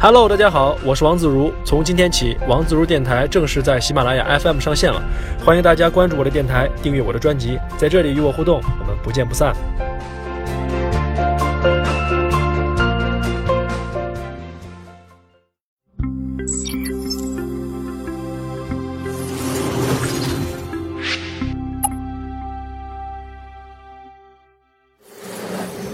Hello，大家好，我是王自如。从今天起，王自如电台正式在喜马拉雅 FM 上线了，欢迎大家关注我的电台，订阅我的专辑，在这里与我互动，我们不见不散。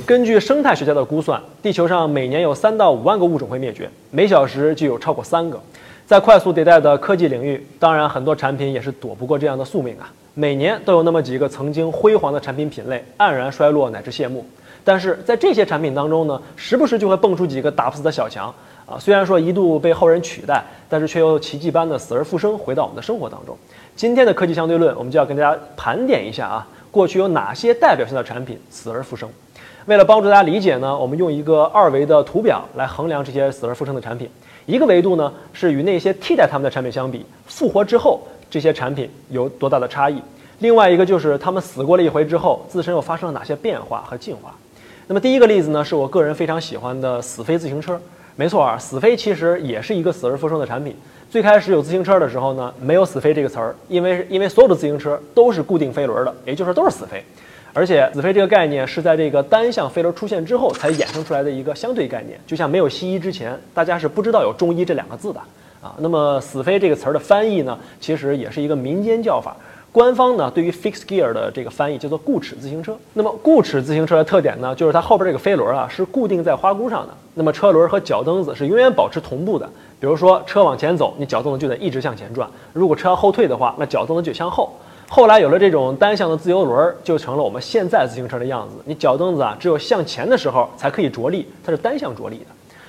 根据生态学家的估算，地球上每年有三到五万个物种会灭绝，每小时就有超过三个。在快速迭代的科技领域，当然很多产品也是躲不过这样的宿命啊。每年都有那么几个曾经辉煌的产品品类黯然衰落乃至谢幕。但是在这些产品当中呢，时不时就会蹦出几个打不死的小强啊。虽然说一度被后人取代，但是却又奇迹般的死而复生，回到我们的生活当中。今天的科技相对论，我们就要跟大家盘点一下啊，过去有哪些代表性的产品死而复生。为了帮助大家理解呢，我们用一个二维的图表来衡量这些死而复生的产品。一个维度呢是与那些替代他们的产品相比，复活之后这些产品有多大的差异；另外一个就是他们死过了一回之后，自身又发生了哪些变化和进化。那么第一个例子呢，是我个人非常喜欢的死飞自行车。没错啊，死飞其实也是一个死而复生的产品。最开始有自行车的时候呢，没有死飞这个词儿，因为因为所有的自行车都是固定飞轮的，也就是说都是死飞。而且死飞这个概念是在这个单向飞轮出现之后才衍生出来的一个相对概念，就像没有西医之前，大家是不知道有中医这两个字的啊。那么死飞这个词儿的翻译呢，其实也是一个民间叫法，官方呢对于 fixed gear 的这个翻译叫做固齿自行车。那么固齿自行车的特点呢，就是它后边这个飞轮啊是固定在花箍上的，那么车轮和脚蹬子是永远保持同步的。比如说车往前走，你脚蹬子就得一直向前转；如果车要后退的话，那脚蹬子就向后。后来有了这种单向的自由轮，就成了我们现在自行车的样子。你脚蹬子啊，只有向前的时候才可以着力，它是单向着力的。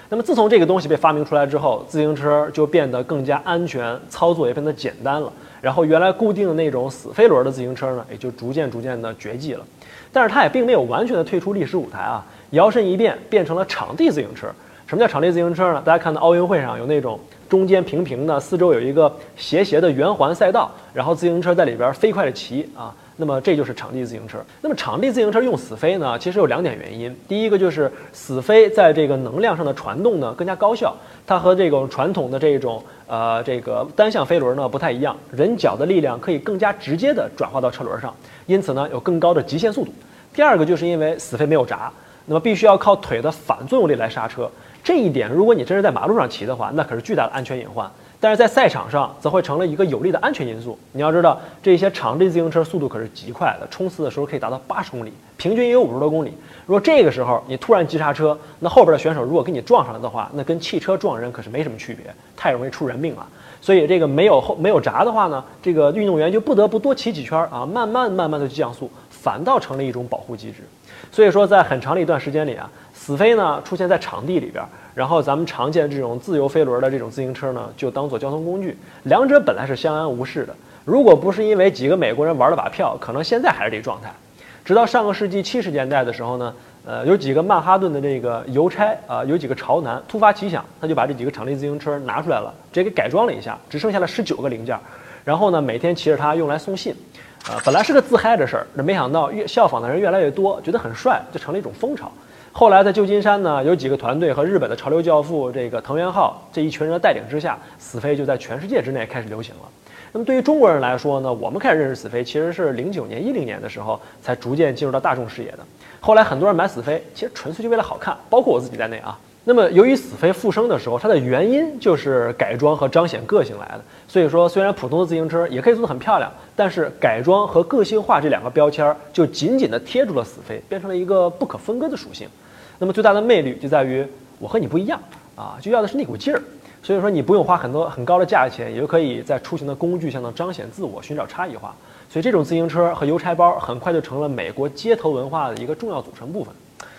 那么自从这个东西被发明出来之后，自行车就变得更加安全，操作也变得简单了。然后原来固定的那种死飞轮的自行车呢，也就逐渐逐渐的绝迹了。但是它也并没有完全的退出历史舞台啊，摇身一变变成了场地自行车。什么叫场地自行车呢？大家看到奥运会上有那种。中间平平的，四周有一个斜斜的圆环赛道，然后自行车在里边飞快的骑啊，那么这就是场地自行车。那么场地自行车用死飞呢，其实有两点原因。第一个就是死飞在这个能量上的传动呢更加高效，它和这种传统的这种呃这个单向飞轮呢不太一样，人脚的力量可以更加直接的转化到车轮上，因此呢有更高的极限速度。第二个就是因为死飞没有闸，那么必须要靠腿的反作用力来刹车。这一点，如果你真是在马路上骑的话，那可是巨大的安全隐患；但是在赛场上，则会成了一个有利的安全因素。你要知道，这些场地自行车速度可是极快的，冲刺的时候可以达到八十公里，平均也有五十多公里。如果这个时候你突然急刹车，那后边的选手如果跟你撞上来的话，那跟汽车撞人可是没什么区别，太容易出人命了。所以这个没有后没有闸的话呢，这个运动员就不得不多骑几圈啊，慢慢慢慢的降速，反倒成了一种保护机制。所以说，在很长的一段时间里啊。死飞呢出现在场地里边，然后咱们常见这种自由飞轮的这种自行车呢，就当做交通工具。两者本来是相安无事的，如果不是因为几个美国人玩了把票，可能现在还是这状态。直到上个世纪七十年代的时候呢，呃，有几个曼哈顿的这个邮差啊，有几个潮男突发奇想，他就把这几个场地自行车拿出来了，直接给改装了一下，只剩下了十九个零件，然后呢，每天骑着它用来送信。呃，本来是个自嗨的事儿，那没想到越效仿的人越来越多，觉得很帅，就成了一种风潮。后来在旧金山呢，有几个团队和日本的潮流教父这个藤原浩这一群人的带领之下，死飞就在全世界之内开始流行了。那么对于中国人来说呢，我们开始认识死飞其实是零九年、一零年的时候才逐渐进入到大众视野的。后来很多人买死飞，其实纯粹就为了好看，包括我自己在内啊。那么由于死飞复生的时候，它的原因就是改装和彰显个性来的。所以说，虽然普通的自行车也可以做得很漂亮，但是改装和个性化这两个标签儿就紧紧地贴住了死飞，变成了一个不可分割的属性。那么最大的魅力就在于我和你不一样啊，就要的是那股劲儿。所以说你不用花很多很高的价钱，也就可以在出行的工具上呢彰显自我，寻找差异化。所以这种自行车和邮差包很快就成了美国街头文化的一个重要组成部分。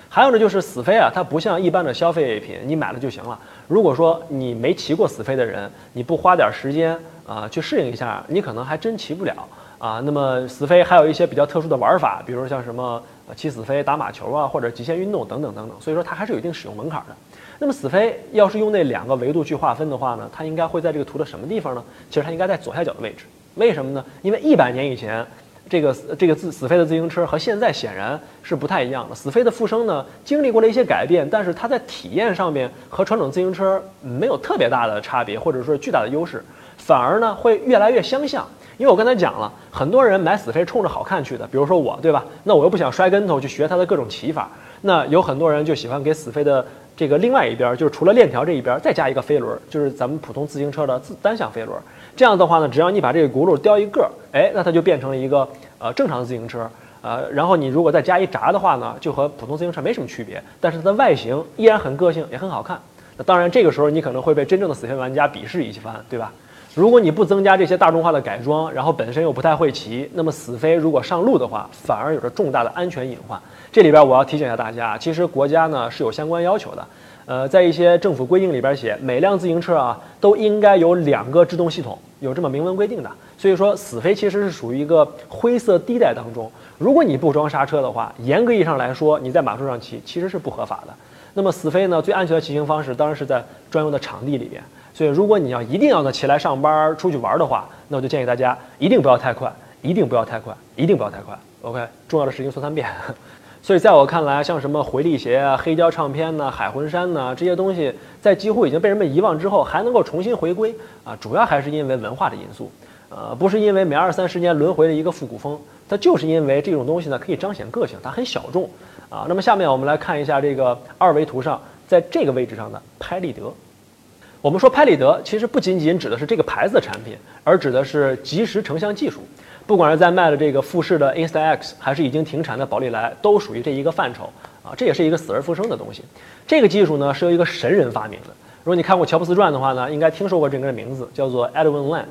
还有呢，就是死飞啊，它不像一般的消费品，你买了就行了。如果说你没骑过死飞的人，你不花点时间啊去适应一下，你可能还真骑不了啊。那么死飞还有一些比较特殊的玩法，比如像什么。骑死飞、打马球啊，或者极限运动等等等等，所以说它还是有一定使用门槛的。那么死飞要是用那两个维度去划分的话呢，它应该会在这个图的什么地方呢？其实它应该在左下角的位置。为什么呢？因为一百年以前，这个这个自死飞的自行车和现在显然是不太一样的。死飞的副生呢，经历过了一些改变，但是它在体验上面和传统自行车没有特别大的差别，或者说巨大的优势，反而呢会越来越相像。因为我刚才讲了，很多人买死飞冲着好看去的，比如说我，对吧？那我又不想摔跟头去学它的各种骑法，那有很多人就喜欢给死飞的这个另外一边，就是除了链条这一边再加一个飞轮，就是咱们普通自行车的自单向飞轮。这样的话呢，只要你把这个轱辘雕一个，哎，那它就变成了一个呃正常的自行车，呃，然后你如果再加一闸的话呢，就和普通自行车没什么区别，但是它的外形依然很个性，也很好看。那当然，这个时候你可能会被真正的死飞玩家鄙视一番，对吧？如果你不增加这些大众化的改装，然后本身又不太会骑，那么死飞如果上路的话，反而有着重大的安全隐患。这里边我要提醒一下大家，其实国家呢是有相关要求的，呃，在一些政府规定里边写，每辆自行车啊都应该有两个制动系统，有这么明文规定的。所以说，死飞其实是属于一个灰色地带当中。如果你不装刹车的话，严格意义上来说，你在马路上骑其实是不合法的。那么死飞呢，最安全的骑行方式当然是在专用的场地里边。所以，如果你要一定要呢起来上班、出去玩的话，那我就建议大家一定不要太快，一定不要太快，一定不要太快。OK，重要的事情说三遍。所以，在我看来，像什么回力鞋啊、黑胶唱片呢、海魂衫呢这些东西，在几乎已经被人们遗忘之后，还能够重新回归啊，主要还是因为文化的因素，呃，不是因为每二三十年轮回的一个复古风，它就是因为这种东西呢可以彰显个性，它很小众啊。那么，下面我们来看一下这个二维图上，在这个位置上的拍立得。我们说拍立得，其实不仅仅指的是这个牌子的产品，而指的是即时成像技术。不管是在卖的这个富士的 Instax，还是已经停产的宝丽来，都属于这一个范畴啊。这也是一个死而复生的东西。这个技术呢，是由一个神人发明的。如果你看过《乔布斯传》的话呢，应该听说过这个人的名字，叫做 Edwin Land。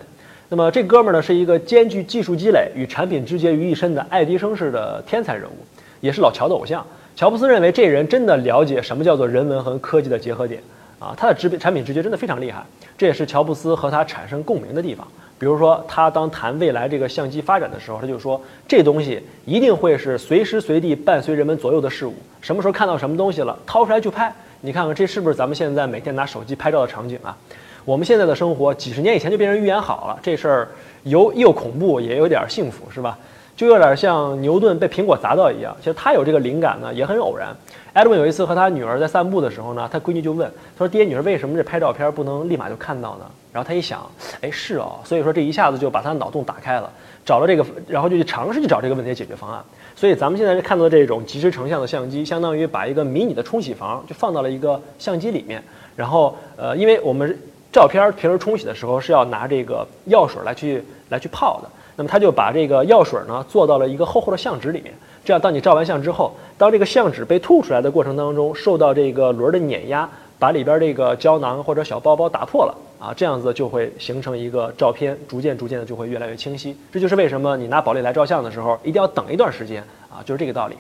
那么这哥们儿呢，是一个兼具技术积累与产品直接于一身的爱迪生式的天才人物，也是老乔的偶像。乔布斯认为这人真的了解什么叫做人文和科技的结合点。啊，它的直产品直觉真的非常厉害，这也是乔布斯和他产生共鸣的地方。比如说，他当谈未来这个相机发展的时候，他就说这东西一定会是随时随地伴随人们左右的事物。什么时候看到什么东西了，掏出来就拍。你看看这是不是咱们现在每天拿手机拍照的场景啊？我们现在的生活几十年以前就被人预言好了，这事儿有又恐怖也有点幸福，是吧？就有点像牛顿被苹果砸到一样。其实他有这个灵感呢，也很偶然。艾德文有一次和他女儿在散步的时候呢，他闺女就问他说：“爹，女儿为什么这拍照片不能立马就看到呢？”然后他一想，哎，是哦，所以说这一下子就把他脑洞打开了，找了这个，然后就去尝试去找这个问题的解决方案。所以咱们现在看到这种即时成像的相机，相当于把一个迷你的冲洗房就放到了一个相机里面，然后呃，因为我们照片平时冲洗的时候是要拿这个药水来去来去泡的，那么他就把这个药水呢做到了一个厚厚的相纸里面。这样，当你照完相之后，当这个相纸被吐出来的过程当中，受到这个轮儿的碾压，把里边这个胶囊或者小包包打破了啊，这样子就会形成一个照片，逐渐逐渐的就会越来越清晰。这就是为什么你拿宝丽来照相的时候，一定要等一段时间啊，就是这个道理。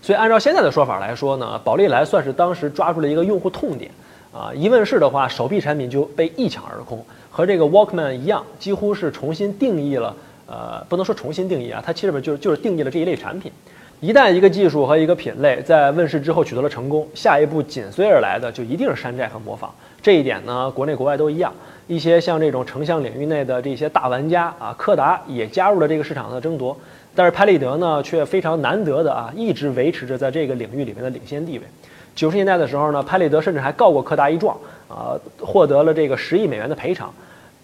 所以按照现在的说法来说呢，宝丽来算是当时抓住了一个用户痛点啊，一问世的话，手臂产品就被一抢而空，和这个 Walkman 一样，几乎是重新定义了，呃，不能说重新定义啊，它其实就是就是定义了这一类产品。一旦一个技术和一个品类在问世之后取得了成功，下一步紧随而来的就一定是山寨和模仿。这一点呢，国内国外都一样。一些像这种成像领域内的这些大玩家啊，柯达也加入了这个市场的争夺。但是拍立得呢，却非常难得的啊，一直维持着在这个领域里面的领先地位。九十年代的时候呢，拍立得甚至还告过柯达一状啊，获得了这个十亿美元的赔偿。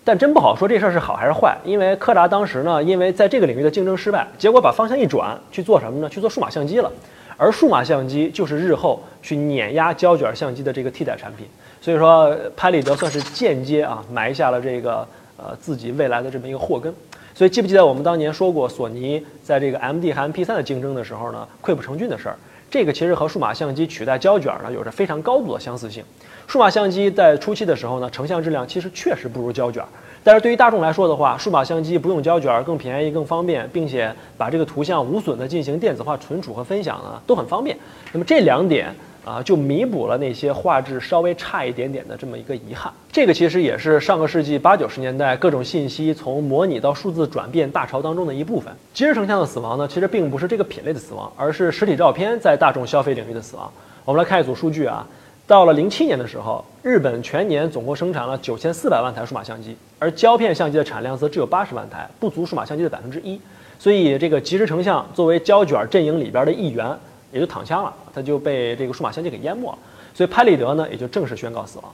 但真不好说这事儿是好还是坏，因为柯达当时呢，因为在这个领域的竞争失败，结果把方向一转，去做什么呢？去做数码相机了。而数码相机就是日后去碾压胶卷相机的这个替代产品。所以说，拍立得算是间接啊埋下了这个呃自己未来的这么一个祸根。所以记不记得我们当年说过，索尼在这个 MD 和 MP3 的竞争的时候呢，溃不成军的事儿？这个其实和数码相机取代胶卷呢，有着非常高度的相似性。数码相机在初期的时候呢，成像质量其实确实不如胶卷，但是对于大众来说的话，数码相机不用胶卷，更便宜、更方便，并且把这个图像无损的进行电子化存储和分享呢，都很方便。那么这两点啊，就弥补了那些画质稍微差一点点的这么一个遗憾。这个其实也是上个世纪八九十年代各种信息从模拟到数字转变大潮当中的一部分。即时成像的死亡呢，其实并不是这个品类的死亡，而是实体照片在大众消费领域的死亡。我们来看一组数据啊。到了零七年的时候，日本全年总共生产了九千四百万台数码相机，而胶片相机的产量则只有八十万台，不足数码相机的百分之一。所以这个即时成像作为胶卷阵营里边的一员，也就躺枪了，那就被这个数码相机给淹没了。所以拍立得呢也就正式宣告死亡。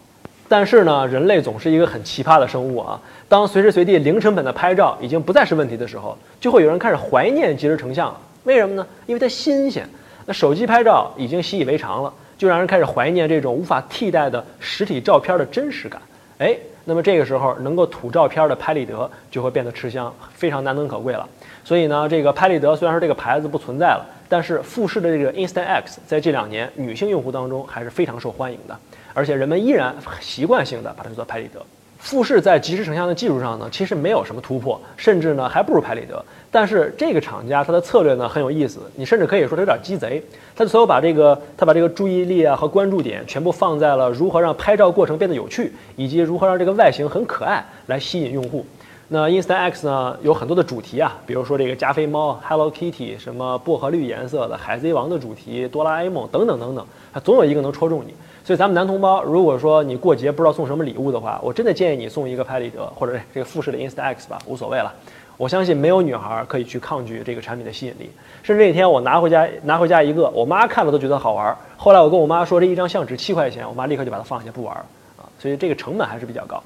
但是呢，人类总是一个很奇葩的生物啊。当随时随地零成本的拍照已经不再是问题的时候，就会有人开始怀念即时成像了。为什么呢？因为它新鲜。那手机拍照已经习以为常了，就让人开始怀念这种无法替代的实体照片的真实感。哎，那么这个时候能够吐照片的拍立得就会变得吃香，非常难能可贵了。所以呢，这个拍立得虽然说这个牌子不存在了，但是富士的这个 Instant X 在这两年女性用户当中还是非常受欢迎的，而且人们依然习惯性的把它叫做拍立得。富士在即时成像的技术上呢，其实没有什么突破，甚至呢还不如拍立得。但是这个厂家它的策略呢很有意思，你甚至可以说它有点鸡贼。它所有把这个它把这个注意力啊和关注点全部放在了如何让拍照过程变得有趣，以及如何让这个外形很可爱来吸引用户。那 Instax 呢有很多的主题啊，比如说这个加菲猫、Hello Kitty，什么薄荷绿颜色的海贼王的主题、哆啦 A 梦等等等等，它总有一个能戳中你。所以咱们男同胞，如果说你过节不知道送什么礼物的话，我真的建议你送一个拍立得或者这个富士的 Instax 吧，无所谓了。我相信没有女孩可以去抗拒这个产品的吸引力。甚至那天我拿回家拿回家一个，我妈看了都觉得好玩。后来我跟我妈说这一张相纸七块钱，我妈立刻就把它放下不玩了啊。所以这个成本还是比较高。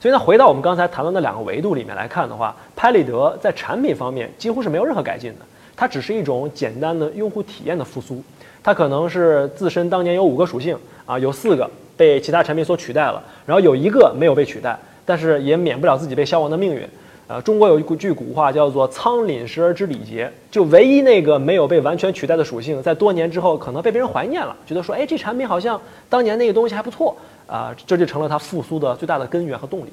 所以呢，回到我们刚才谈论的两个维度里面来看的话，拍立得在产品方面几乎是没有任何改进的，它只是一种简单的用户体验的复苏。它可能是自身当年有五个属性。啊，有四个被其他产品所取代了，然后有一个没有被取代，但是也免不了自己被消亡的命运。呃，中国有一句古话叫做“仓廪实而知礼节”，就唯一那个没有被完全取代的属性，在多年之后可能被别人怀念了，觉得说，哎，这产品好像当年那个东西还不错啊，这就成了它复苏的最大的根源和动力。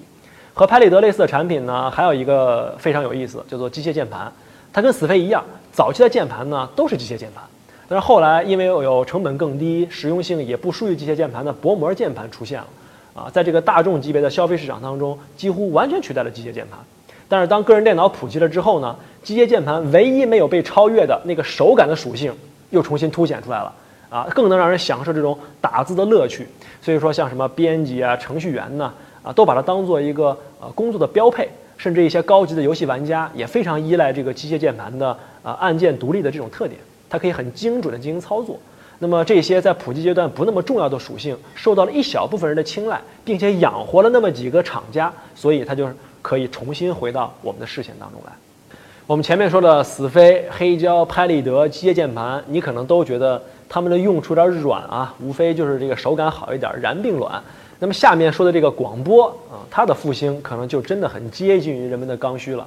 和拍立得类似的产品呢，还有一个非常有意思，叫做机械键盘，它跟死飞一样，早期的键盘呢都是机械键盘。但是后来，因为有成本更低、实用性也不输于机械键盘的薄膜键盘出现了，啊，在这个大众级别的消费市场当中，几乎完全取代了机械键盘。但是当个人电脑普及了之后呢，机械键盘唯一没有被超越的那个手感的属性又重新凸显出来了，啊，更能让人享受这种打字的乐趣。所以说，像什么编辑啊、程序员呢，啊，都把它当做一个呃工作的标配，甚至一些高级的游戏玩家也非常依赖这个机械键盘的呃按键独立的这种特点。它可以很精准的进行操作，那么这些在普及阶段不那么重要的属性，受到了一小部分人的青睐，并且养活了那么几个厂家，所以它就是可以重新回到我们的视线当中来。我们前面说的死飞、黑胶、拍立得、机械键盘，你可能都觉得它们的用处有点软啊，无非就是这个手感好一点，燃并卵。那么下面说的这个广播啊，它的复兴可能就真的很接近于人们的刚需了。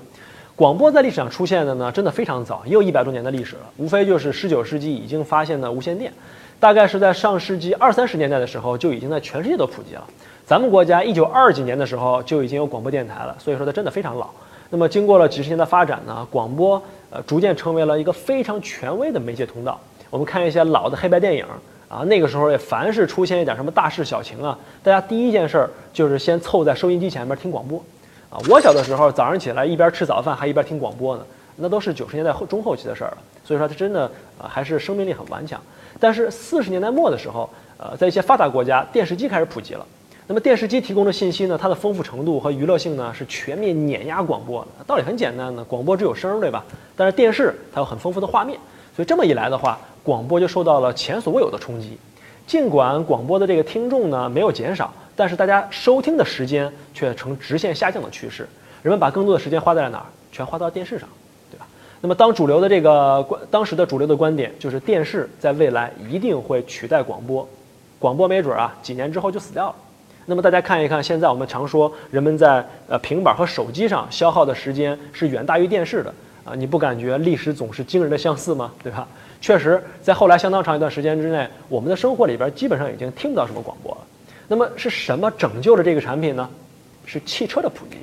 广播在历史上出现的呢，真的非常早，也有一百多年的历史了。无非就是十九世纪已经发现的无线电，大概是在上世纪二三十年代的时候就已经在全世界都普及了。咱们国家一九二几年的时候就已经有广播电台了，所以说它真的非常老。那么经过了几十年的发展呢，广播呃逐渐成为了一个非常权威的媒介通道。我们看一些老的黑白电影啊，那个时候也凡是出现一点什么大事小情啊，大家第一件事儿就是先凑在收音机前面听广播。啊，我小的时候早上起来一边吃早饭还一边听广播呢，那都是九十年代后中后期的事儿了。所以说它真的啊还是生命力很顽强。但是四十年代末的时候，呃，在一些发达国家，电视机开始普及了。那么电视机提供的信息呢，它的丰富程度和娱乐性呢是全面碾压广播的。道理很简单呢，广播只有声儿，对吧？但是电视它有很丰富的画面，所以这么一来的话，广播就受到了前所未有的冲击。尽管广播的这个听众呢没有减少。但是大家收听的时间却呈直线下降的趋势，人们把更多的时间花在了哪儿？全花到电视上，对吧？那么当主流的这个观，当时的主流的观点就是电视在未来一定会取代广播，广播没准啊几年之后就死掉了。那么大家看一看，现在我们常说人们在呃平板和手机上消耗的时间是远大于电视的啊，你不感觉历史总是惊人的相似吗？对吧？确实，在后来相当长一段时间之内，我们的生活里边基本上已经听不到什么广播了。那么是什么拯救了这个产品呢？是汽车的普及。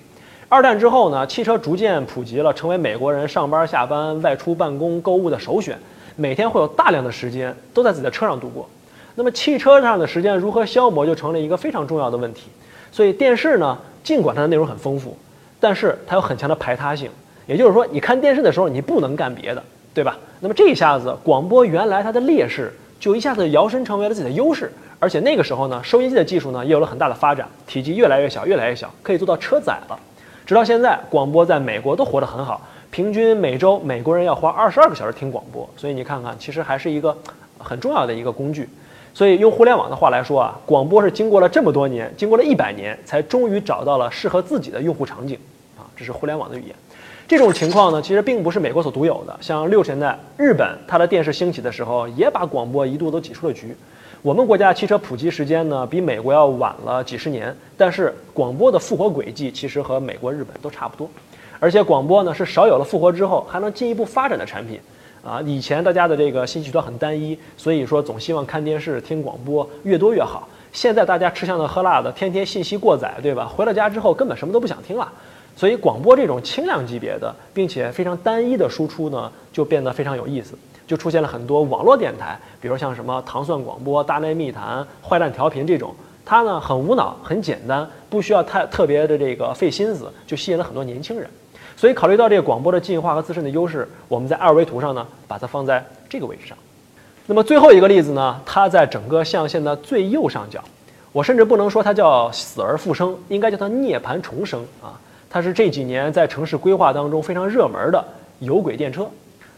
二战之后呢，汽车逐渐普及了，成为美国人上班、下班、外出办公、购物的首选。每天会有大量的时间都在自己的车上度过。那么汽车上的时间如何消磨，就成了一个非常重要的问题。所以电视呢，尽管它的内容很丰富，但是它有很强的排他性。也就是说，你看电视的时候，你不能干别的，对吧？那么这一下子，广播原来它的劣势，就一下子摇身成为了自己的优势。而且那个时候呢，收音机的技术呢也有了很大的发展，体积越来越小，越来越小，可以做到车载了。直到现在，广播在美国都活得很好，平均每周美国人要花二十二个小时听广播，所以你看看，其实还是一个很重要的一个工具。所以用互联网的话来说啊，广播是经过了这么多年，经过了一百年，才终于找到了适合自己的用户场景啊，这是互联网的语言。这种情况呢，其实并不是美国所独有的。像六十年代日本，它的电视兴起的时候，也把广播一度都挤出了局。我们国家汽车普及时间呢，比美国要晚了几十年，但是广播的复活轨迹其实和美国、日本都差不多。而且广播呢，是少有了复活之后还能进一步发展的产品。啊，以前大家的这个信息渠道很单一，所以说总希望看电视、听广播越多越好。现在大家吃香的喝辣的，天天信息过载，对吧？回了家之后根本什么都不想听了，所以广播这种轻量级别的，并且非常单一的输出呢，就变得非常有意思，就出现了很多网络电台，比如像什么糖蒜广播、大内密谈、坏蛋调频这种，它呢很无脑、很简单，不需要太特别的这个费心思，就吸引了很多年轻人。所以，考虑到这个广播的进化和自身的优势，我们在二维图上呢，把它放在这个位置上。那么最后一个例子呢，它在整个象限的最右上角。我甚至不能说它叫死而复生，应该叫它涅槃重生啊。它是这几年在城市规划当中非常热门的有轨电车。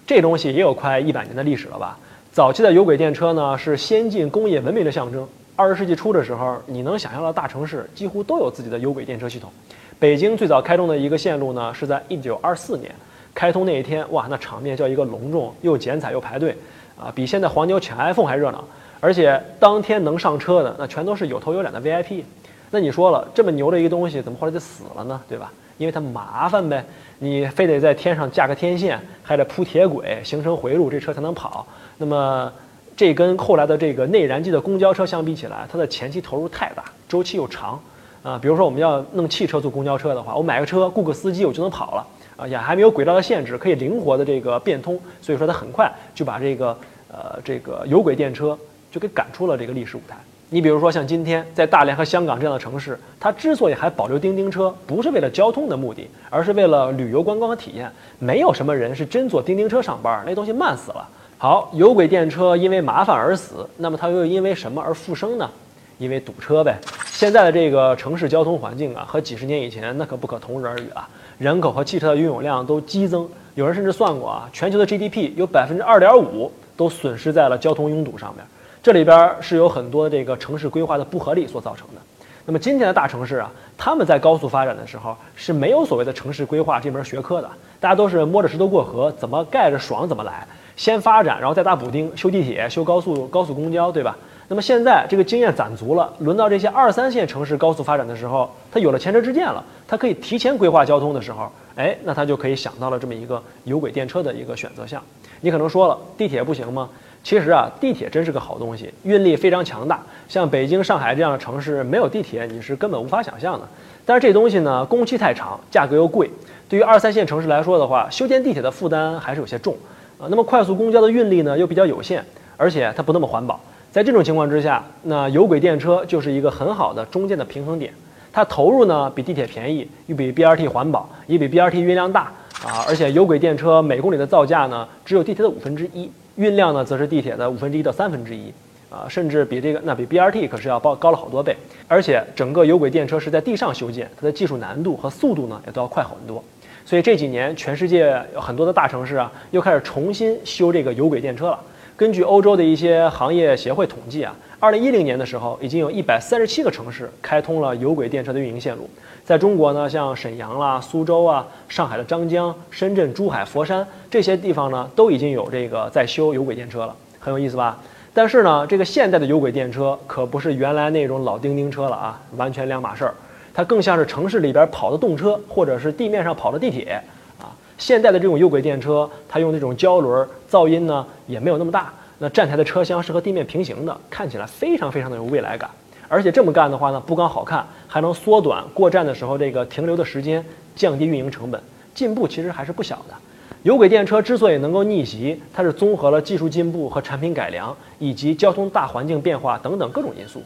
这东西也有快一百年的历史了吧？早期的有轨电车呢，是先进工业文明的象征。二十世纪初的时候，你能想象到大城市几乎都有自己的有轨电车系统。北京最早开通的一个线路呢，是在一九二四年开通那一天，哇，那场面叫一个隆重，又剪彩又排队，啊，比现在黄牛抢 iPhone 还热闹。而且当天能上车的，那全都是有头有脸的 VIP。那你说了，这么牛的一个东西，怎么后来就死了呢？对吧？因为它麻烦呗，你非得在天上架个天线，还得铺铁轨，形成回路，这车才能跑。那么这跟后来的这个内燃机的公交车相比起来，它的前期投入太大，周期又长。啊，比如说我们要弄汽车坐公交车的话，我买个车雇个司机我就能跑了啊，也还没有轨道的限制，可以灵活的这个变通，所以说它很快就把这个呃这个有轨电车就给赶出了这个历史舞台。你比如说像今天在大连和香港这样的城市，它之所以还保留叮叮车，不是为了交通的目的，而是为了旅游观光和体验。没有什么人是真坐叮叮车上班，那东西慢死了。好，有轨电车因为麻烦而死，那么它又因为什么而复生呢？因为堵车呗。现在的这个城市交通环境啊，和几十年以前那可不可同日而语啊！人口和汽车的拥有量都激增，有人甚至算过啊，全球的 GDP 有百分之二点五都损失在了交通拥堵上面。这里边是有很多这个城市规划的不合理所造成的。那么今天的大城市啊，他们在高速发展的时候是没有所谓的城市规划这门学科的，大家都是摸着石头过河，怎么盖着爽怎么来，先发展，然后再打补丁，修地铁、修高速、高速公交，对吧？那么现在这个经验攒足了，轮到这些二三线城市高速发展的时候，它有了前车之鉴了，它可以提前规划交通的时候，哎，那它就可以想到了这么一个有轨电车的一个选择项。你可能说了，地铁不行吗？其实啊，地铁真是个好东西，运力非常强大。像北京、上海这样的城市，没有地铁你是根本无法想象的。但是这东西呢，工期太长，价格又贵，对于二三线城市来说的话，修建地铁的负担还是有些重啊。那么快速公交的运力呢，又比较有限，而且它不那么环保。在这种情况之下，那有轨电车就是一个很好的中间的平衡点。它投入呢比地铁便宜，又比 BRT 环保，也比 BRT 运量大啊。而且有轨电车每公里的造价呢只有地铁的五分之一，运量呢则是地铁的五分之一到三分之一啊，甚至比这个那比 BRT 可是要高高了好多倍。而且整个有轨电车是在地上修建，它的技术难度和速度呢也都要快很多。所以这几年全世界有很多的大城市啊又开始重新修这个有轨电车了。根据欧洲的一些行业协会统计啊，二零一零年的时候，已经有一百三十七个城市开通了有轨电车的运营线路。在中国呢，像沈阳啦、苏州啊、上海的张江、深圳、珠海、佛山这些地方呢，都已经有这个在修有轨电车了，很有意思吧？但是呢，这个现代的有轨电车可不是原来那种老叮叮车了啊，完全两码事儿。它更像是城市里边跑的动车，或者是地面上跑的地铁。啊现代的这种有轨电车，它用那种胶轮，噪音呢也没有那么大。那站台的车厢是和地面平行的，看起来非常非常的有未来感。而且这么干的话呢，不光好看，还能缩短过站的时候这个停留的时间，降低运营成本，进步其实还是不小的。有轨电车之所以能够逆袭，它是综合了技术进步和产品改良，以及交通大环境变化等等各种因素。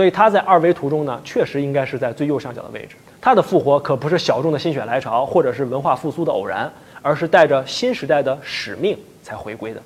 所以它在二维图中呢，确实应该是在最右上角的位置。它的复活可不是小众的心血来潮，或者是文化复苏的偶然，而是带着新时代的使命才回归的。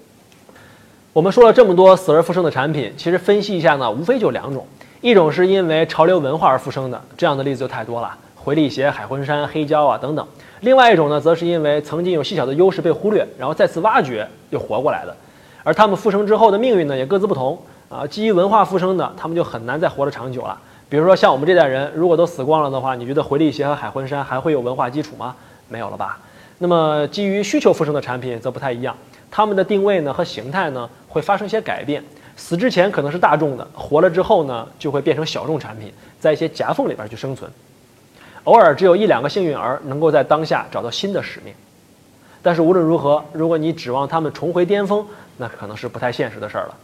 我们说了这么多死而复生的产品，其实分析一下呢，无非就两种：一种是因为潮流文化而复生的，这样的例子就太多了，回力鞋、海魂衫、黑胶啊等等。另外一种呢，则是因为曾经有细小的优势被忽略，然后再次挖掘又活过来的。而他们复生之后的命运呢，也各自不同啊。基于文化复生的，他们就很难再活得长久了。比如说像我们这代人，如果都死光了的话，你觉得回力鞋和海魂衫还会有文化基础吗？没有了吧？那么基于需求复生的产品则不太一样，他们的定位呢和形态呢会发生一些改变。死之前可能是大众的，活了之后呢就会变成小众产品，在一些夹缝里边去生存。偶尔只有一两个幸运儿能够在当下找到新的使命。但是无论如何，如果你指望他们重回巅峰，那可能是不太现实的事儿了。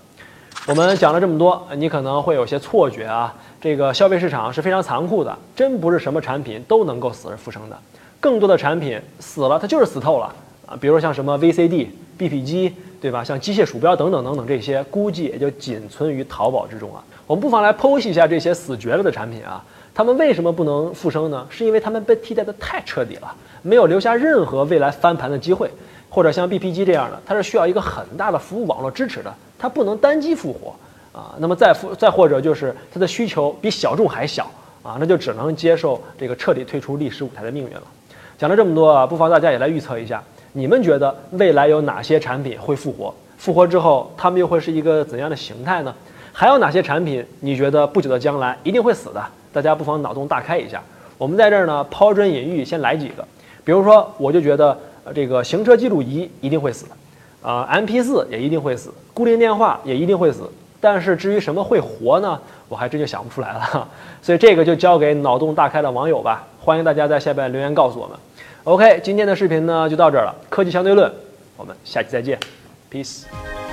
我们讲了这么多，你可能会有些错觉啊。这个消费市场是非常残酷的，真不是什么产品都能够死而复生的。更多的产品死了，它就是死透了啊。比如像什么 VCD、BP 机，对吧？像机械鼠标等等等等这些，估计也就仅存于淘宝之中啊。我们不妨来剖析一下这些死绝了的产品啊，他们为什么不能复生呢？是因为他们被替代的太彻底了。没有留下任何未来翻盘的机会，或者像 BP 机这样的，它是需要一个很大的服务网络支持的，它不能单机复活啊。那么再复再或者就是它的需求比小众还小啊，那就只能接受这个彻底退出历史舞台的命运了。讲了这么多啊，不妨大家也来预测一下，你们觉得未来有哪些产品会复活？复活之后，它们又会是一个怎样的形态呢？还有哪些产品你觉得不久的将来一定会死的？大家不妨脑洞大开一下。我们在这儿呢抛砖引玉，先来几个。比如说，我就觉得，这个行车记录仪一定会死，啊，MP4 也一定会死，固定电话也一定会死。但是至于什么会活呢？我还真就想不出来了。所以这个就交给脑洞大开的网友吧。欢迎大家在下边留言告诉我们。OK，今天的视频呢就到这儿了。科技相对论，我们下期再见，Peace。